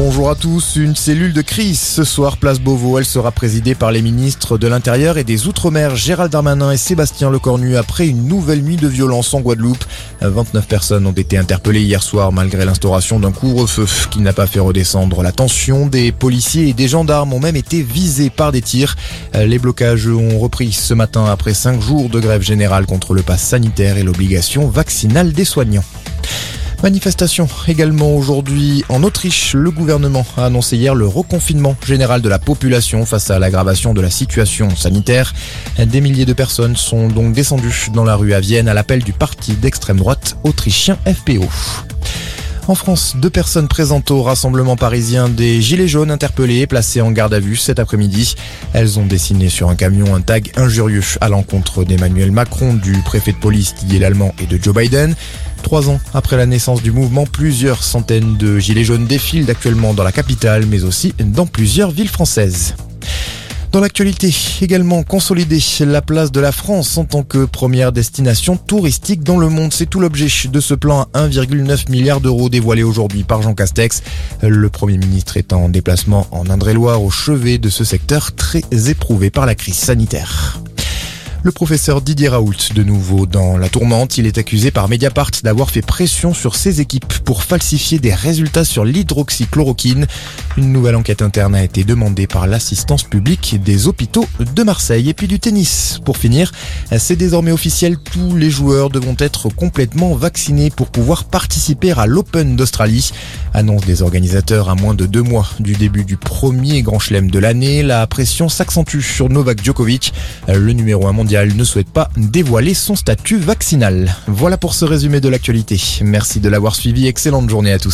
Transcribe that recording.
Bonjour à tous. Une cellule de crise ce soir, place Beauvau. Elle sera présidée par les ministres de l'Intérieur et des Outre-mer, Gérald Darmanin et Sébastien Lecornu, après une nouvelle nuit de violence en Guadeloupe. 29 personnes ont été interpellées hier soir malgré l'instauration d'un couvre-feu qui n'a pas fait redescendre la tension. Des policiers et des gendarmes ont même été visés par des tirs. Les blocages ont repris ce matin après cinq jours de grève générale contre le pass sanitaire et l'obligation vaccinale des soignants. Manifestation également aujourd'hui en Autriche. Le gouvernement a annoncé hier le reconfinement général de la population face à l'aggravation de la situation sanitaire. Des milliers de personnes sont donc descendues dans la rue à Vienne à l'appel du parti d'extrême droite autrichien FPO. En France, deux personnes présentes au rassemblement parisien des Gilets jaunes interpellées et placées en garde à vue cet après-midi. Elles ont dessiné sur un camion un tag injurieux à l'encontre d'Emmanuel Macron, du préfet de police Didier Lallemand et de Joe Biden. Trois ans après la naissance du mouvement, plusieurs centaines de Gilets jaunes défilent actuellement dans la capitale, mais aussi dans plusieurs villes françaises. Dans l'actualité, également consolider la place de la France en tant que première destination touristique dans le monde. C'est tout l'objet de ce plan à 1,9 milliard d'euros dévoilé aujourd'hui par Jean Castex. Le Premier ministre est en déplacement en Indre-et-Loire au chevet de ce secteur très éprouvé par la crise sanitaire. Le professeur Didier Raoult, de nouveau dans la tourmente, il est accusé par Mediapart d'avoir fait pression sur ses équipes pour falsifier des résultats sur l'hydroxychloroquine. Une nouvelle enquête interne a été demandée par l'assistance publique des hôpitaux de Marseille. Et puis du tennis. Pour finir, c'est désormais officiel, tous les joueurs devront être complètement vaccinés pour pouvoir participer à l'Open d'Australie. Annonce des organisateurs à moins de deux mois du début du premier grand chelem de l'année. La pression s'accentue sur Novak Djokovic. Le numéro 1 mondial ne souhaite pas dévoiler son statut vaccinal. Voilà pour ce résumé de l'actualité. Merci de l'avoir suivi. Excellente journée à tous.